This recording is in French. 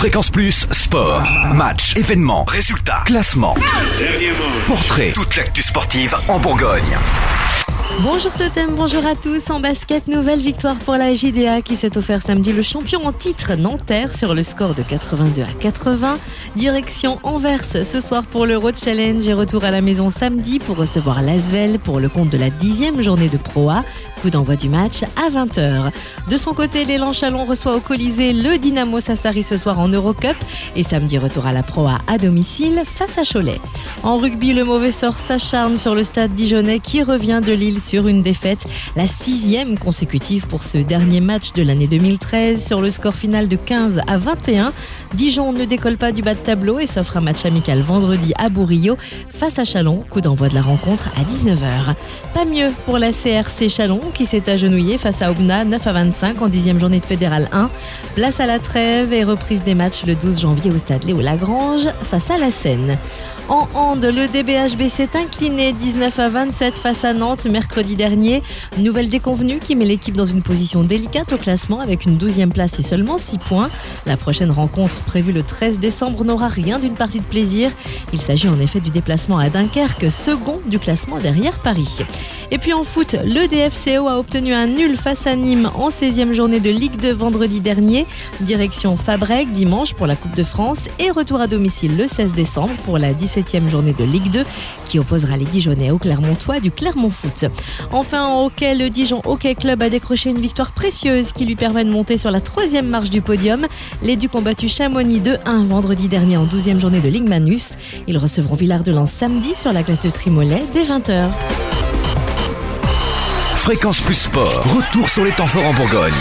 Fréquence Plus, sport, match, événements, résultats, classement, portrait, toute l'actu sportive en Bourgogne. Bonjour Totem, bonjour à tous. En basket, nouvelle victoire pour la JDA qui s'est offert samedi le champion en titre Nanterre sur le score de 82 à 80. Direction Anvers ce soir pour le Road Challenge et retour à la maison samedi pour recevoir l'Asvel pour le compte de la dixième journée de Pro A. Coup d'envoi du match à 20h. De son côté, l'élan Chalon reçoit au Colisée le Dynamo Sassari ce soir en Eurocup et samedi retour à la Pro A à domicile face à Cholet. En rugby, le mauvais sort s'acharne sur le stade dijonnais qui revient de Lille sur une défaite, la sixième consécutive pour ce dernier match de l'année 2013 sur le score final de 15 à 21. Dijon ne décolle pas du bas de tableau et s'offre un match amical vendredi à Bourrillo face à Chalon. Coup d'envoi de la rencontre à 19h. Pas mieux pour la CRC Chalon qui s'est agenouillée face à Aubenas 9 à 25 en dixième journée de Fédéral 1. Place à la trêve et reprise des matchs le 12 janvier au stade Léo Lagrange face à la Seine. En hand, le DBHB s'est incliné 19 à 27 face à Nantes mercredi dernier. Nouvelle déconvenue qui met l'équipe dans une position délicate au classement avec une 12e place et seulement 6 points. La prochaine rencontre prévue le 13 décembre n'aura rien d'une partie de plaisir. Il s'agit en effet du déplacement à Dunkerque, second du classement derrière Paris. Et puis en foot, le DFCO a obtenu un nul face à Nîmes en 16e journée de Ligue 2 vendredi dernier. Direction Fabrec dimanche pour la Coupe de France et retour à domicile le 16 décembre pour la 17 septième journée de Ligue 2 qui opposera les Dijonais au Clermontois du Clermont Foot. Enfin, en hockey, le Dijon Hockey Club a décroché une victoire précieuse qui lui permet de monter sur la troisième marche du podium. Les Ducs ont battu Chamonix 2-1 vendredi dernier en 12e journée de Ligue Manus. Ils recevront Villard de Lens samedi sur la glace de Trimolet dès 20h. Fréquence plus sport, retour sur les temps forts en Bourgogne.